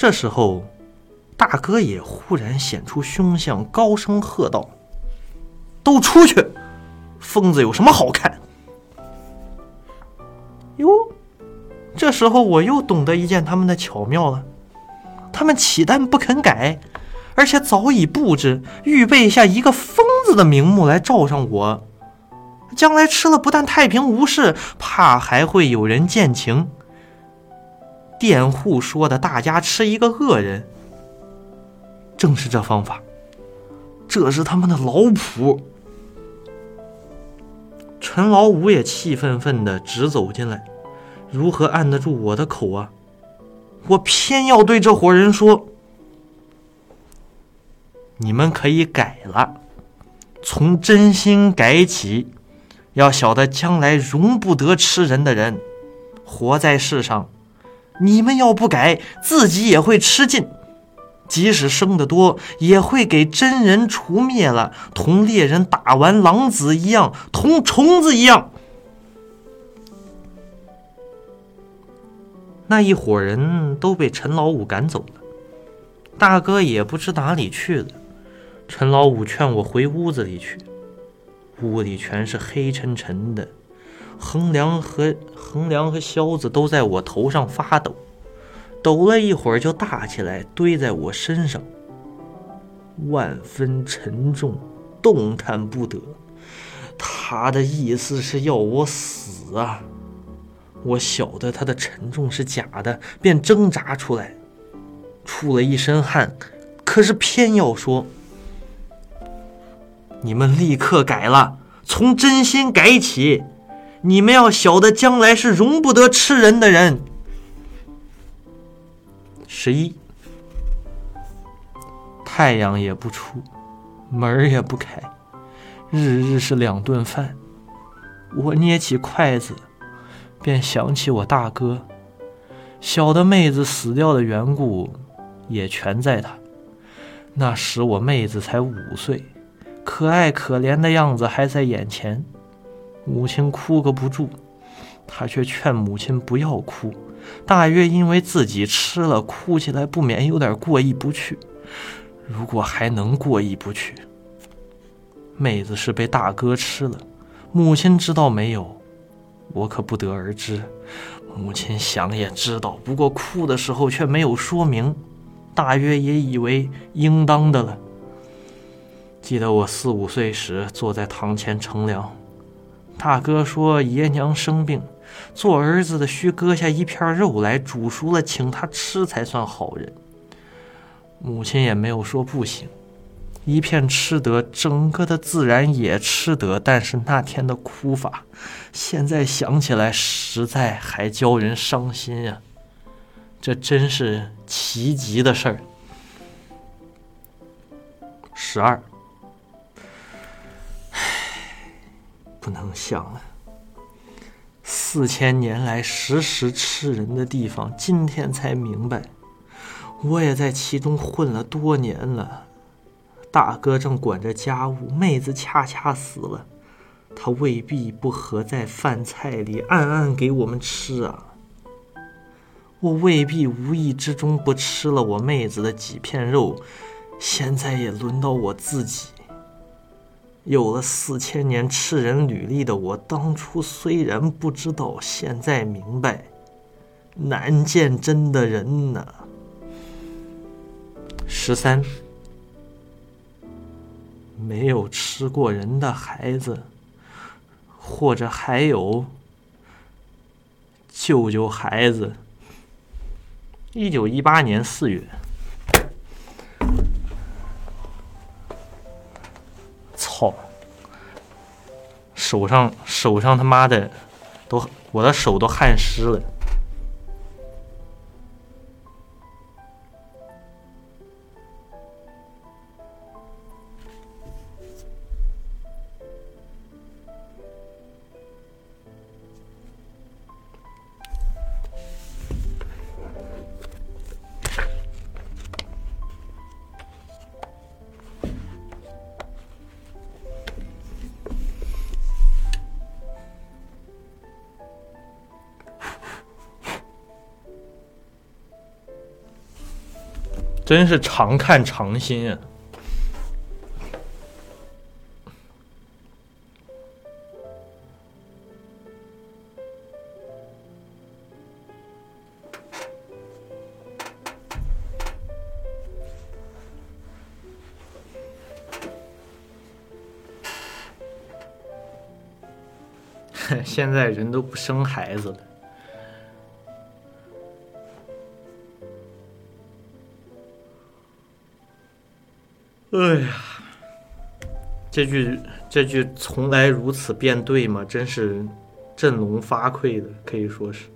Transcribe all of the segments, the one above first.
这时候，大哥也忽然显出凶相，高声喝道：“都出去！疯子有什么好看？”哟，这时候我又懂得一件他们的巧妙了。他们岂但不肯改，而且早已布置预备下一个疯子的名目来罩上我。将来吃了，不但太平无事，怕还会有人见情。佃户说的，大家吃一个恶人，正是这方法，这是他们的老谱。陈老五也气愤愤的直走进来，如何按得住我的口啊？我偏要对这伙人说：“你们可以改了，从真心改起。要晓得，将来容不得吃人的人，活在世上，你们要不改，自己也会吃尽。即使生得多，也会给真人除灭了，同猎人打完狼子一样，同虫子一样。”那一伙人都被陈老五赶走了，大哥也不知哪里去了。陈老五劝我回屋子里去，屋里全是黑沉沉的，横梁和横梁和销子都在我头上发抖，抖了一会儿就大起来，堆在我身上，万分沉重，动弹不得。他的意思是要我死啊！我晓得他的沉重是假的，便挣扎出来，出了一身汗，可是偏要说：“你们立刻改了，从真心改起。你们要晓得，将来是容不得吃人的人。”十一，太阳也不出，门儿也不开，日日是两顿饭。我捏起筷子。便想起我大哥，小的妹子死掉的缘故，也全在他。那时我妹子才五岁，可爱可怜的样子还在眼前。母亲哭个不住，他却劝母亲不要哭，大约因为自己吃了，哭起来不免有点过意不去。如果还能过意不去，妹子是被大哥吃了，母亲知道没有？我可不得而知，母亲想也知道，不过哭的时候却没有说明，大约也以为应当的了。记得我四五岁时坐在堂前乘凉，大哥说爷娘生病，做儿子的需割下一片肉来煮熟了请他吃才算好人。母亲也没有说不行。一片吃得，整个的自然也吃得，但是那天的哭法，现在想起来实在还叫人伤心呀。这真是奇极的事儿。十二，不能想了。四千年来时时吃人的地方，今天才明白，我也在其中混了多年了。大哥正管着家务，妹子恰恰死了，他未必不合在饭菜里，暗暗给我们吃啊。我未必无意之中不吃了我妹子的几片肉，现在也轮到我自己。有了四千年吃人履历的我，当初虽然不知道，现在明白，难见真的人呐。十三。没有吃过人的孩子，或者还有救救孩子。一九一八年四月，手上手上他妈的都，我的手都汗湿了。真是常看常新啊！现在人都不生孩子了。哎呀，这句这句从来如此便对嘛？真是振聋发聩的，可以说是。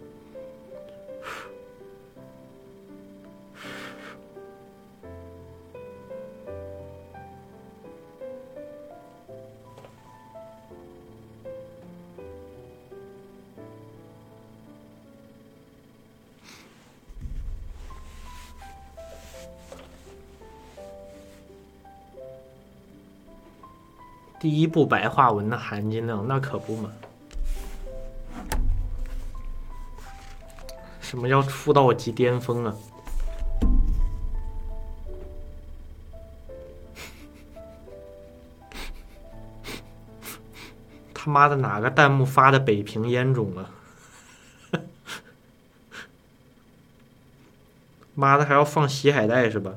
第一部白话文的含金量，那可不嘛？什么叫出道即巅峰啊？他妈的，哪个弹幕发的北平烟种啊？妈的，还要放洗海带是吧？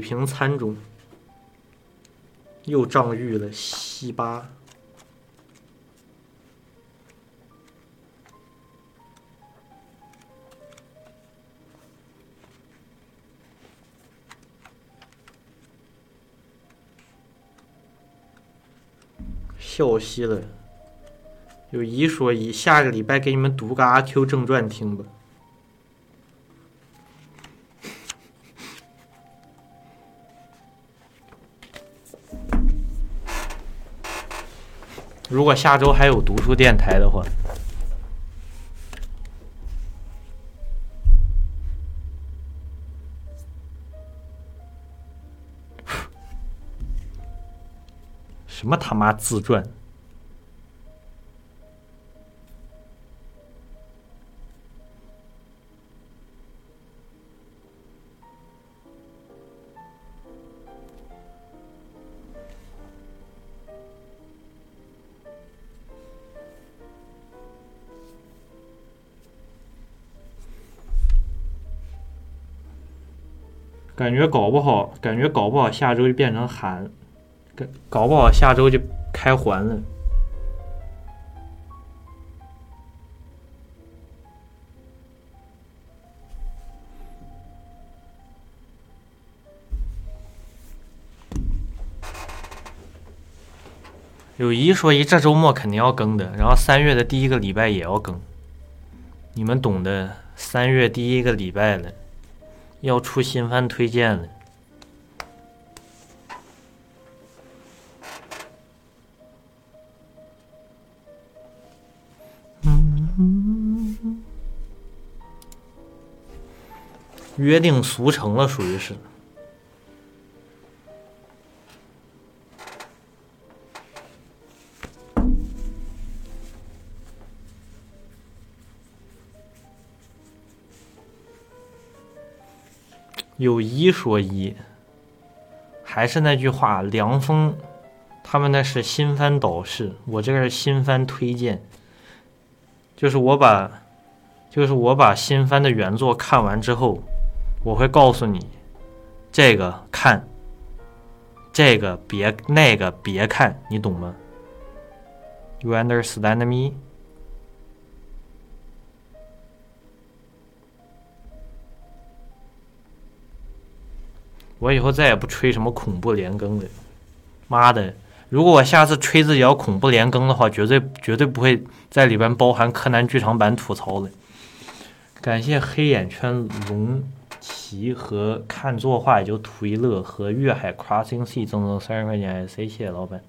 平参中又仗玉了，西八笑嘻了。有一说一，下个礼拜给你们读个阿 Q 正传听吧。如果下周还有读书电台的话，什么他妈自传？觉搞不好，感觉搞不好下周就变成寒，搞搞不好下周就开环了。有一说一，这周末肯定要更的，然后三月的第一个礼拜也要更，你们懂的。三月第一个礼拜了。要出新番推荐了。嗯，约定俗成了，属于是。有一说一，还是那句话，凉风他们那是新番导视，我这个是新番推荐，就是我把，就是我把新番的原作看完之后，我会告诉你，这个看，这个别，那个别看，你懂吗？You understand me？我以后再也不吹什么恐怖连更了，妈的！如果我下次吹自己要恐怖连更的话，绝对绝对不会在里边包含柯南剧场版吐槽了。感谢黑眼圈龙骑和看作画也就图一乐和粤海 Crossing Sea 赠送三十块钱 IC，谢谢老板。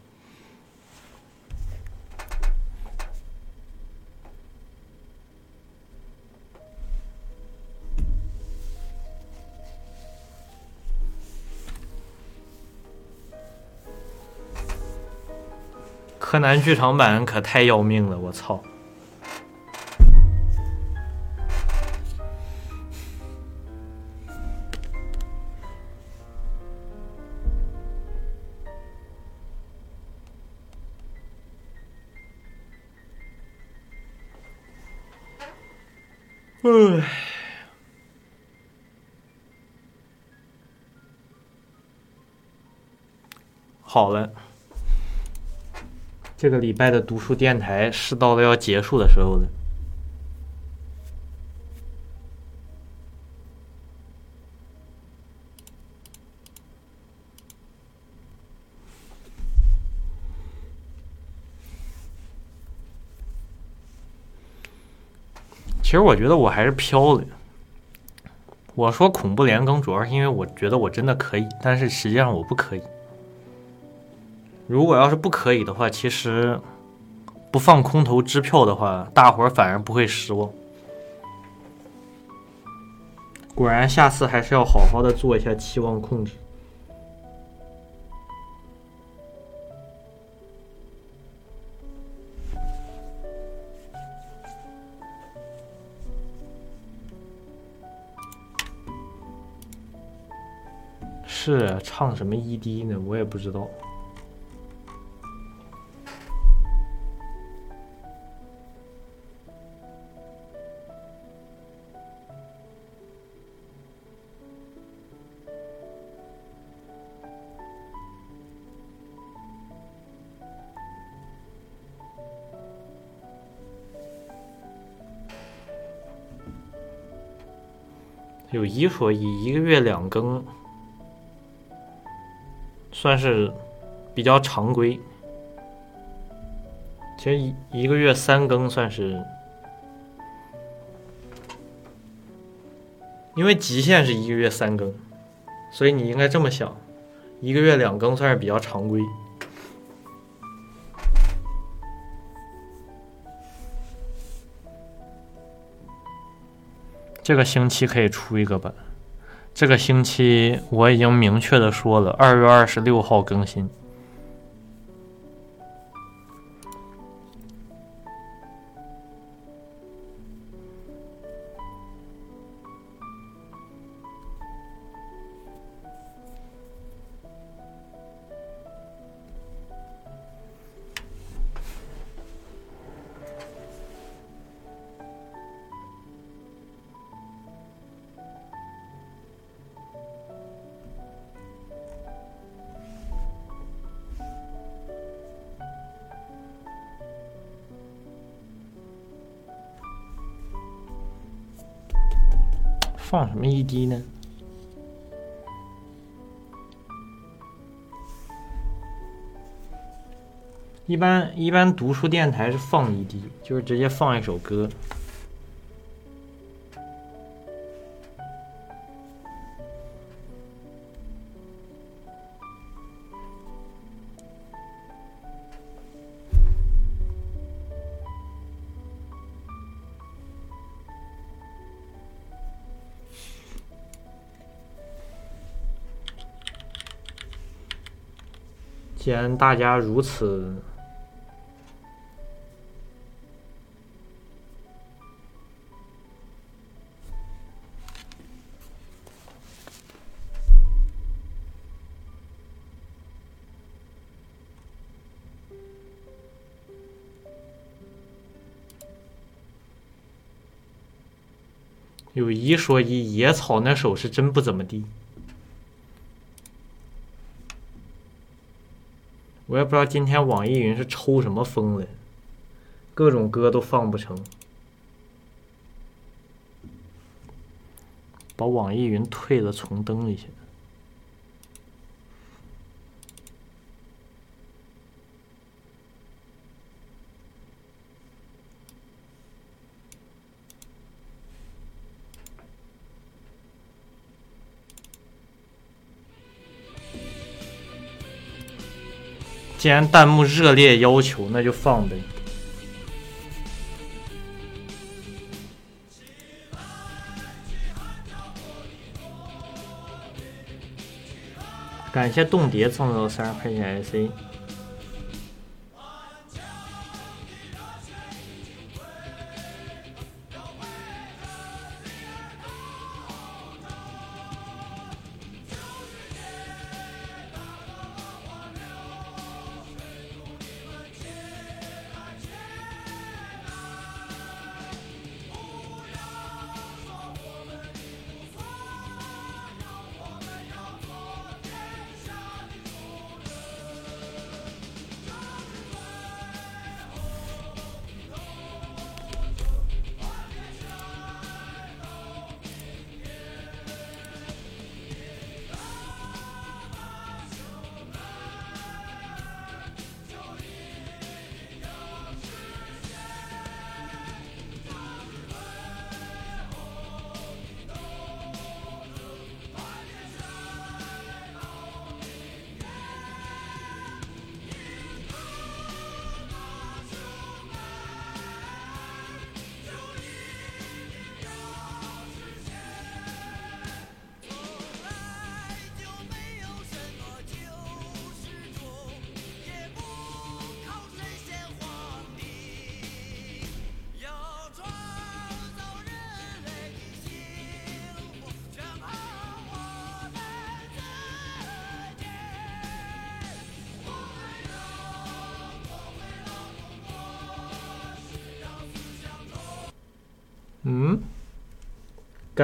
柯南剧场版可太要命了，我操！唉，好了，这个礼拜的读书电台是到了要结束的时候了。其实我觉得我还是飘了。我说恐怖连更，主要是因为我觉得我真的可以，但是实际上我不可以。如果要是不可以的话，其实不放空头支票的话，大伙儿反而不会失望。果然，下次还是要好好的做一下期望控制。是唱什么 ED 呢？我也不知道。有一说一，一个月两更。算是比较常规，其实一一个月三更算是，因为极限是一个月三更，所以你应该这么想，一个月两更算是比较常规。这个星期可以出一个本。这个星期我已经明确的说了，二月二十六号更新。放什么一滴呢？一般一般读书电台是放一滴就是直接放一首歌。既然大家如此，有一说一，野草那首是真不怎么地。我也不知道今天网易云是抽什么风了，各种歌都放不成，把网易云退了，重登一下。既然弹幕热烈要求，那就放呗。感谢冻蝶送的三十块钱 IC。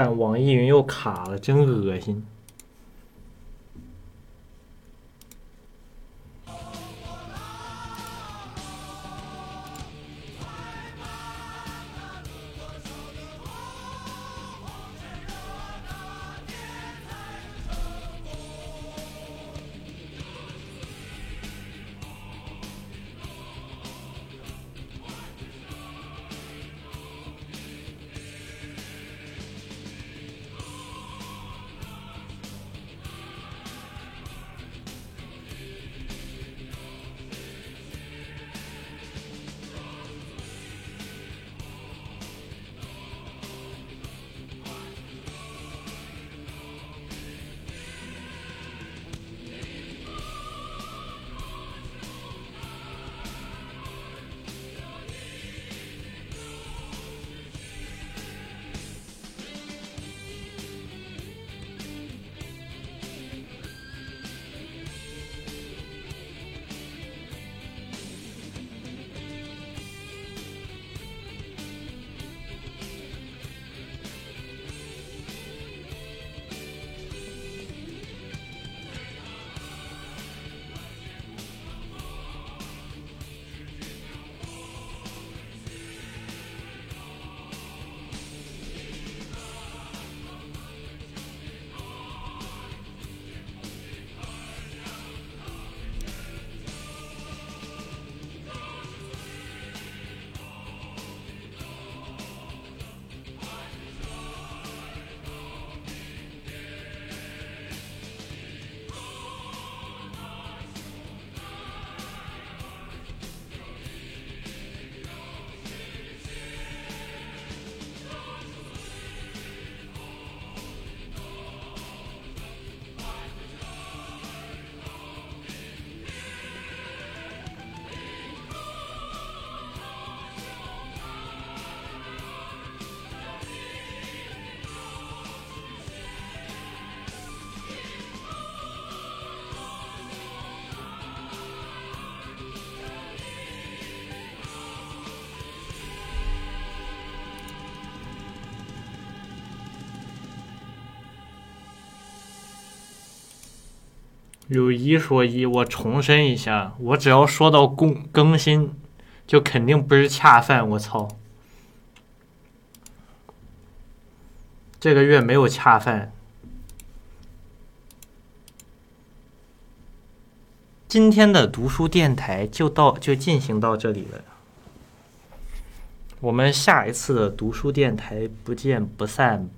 网易云又卡了，真恶心。有一说一，我重申一下，我只要说到更更新，就肯定不是恰饭。我操，这个月没有恰饭。今天的读书电台就到就进行到这里了，我们下一次的读书电台不见不散。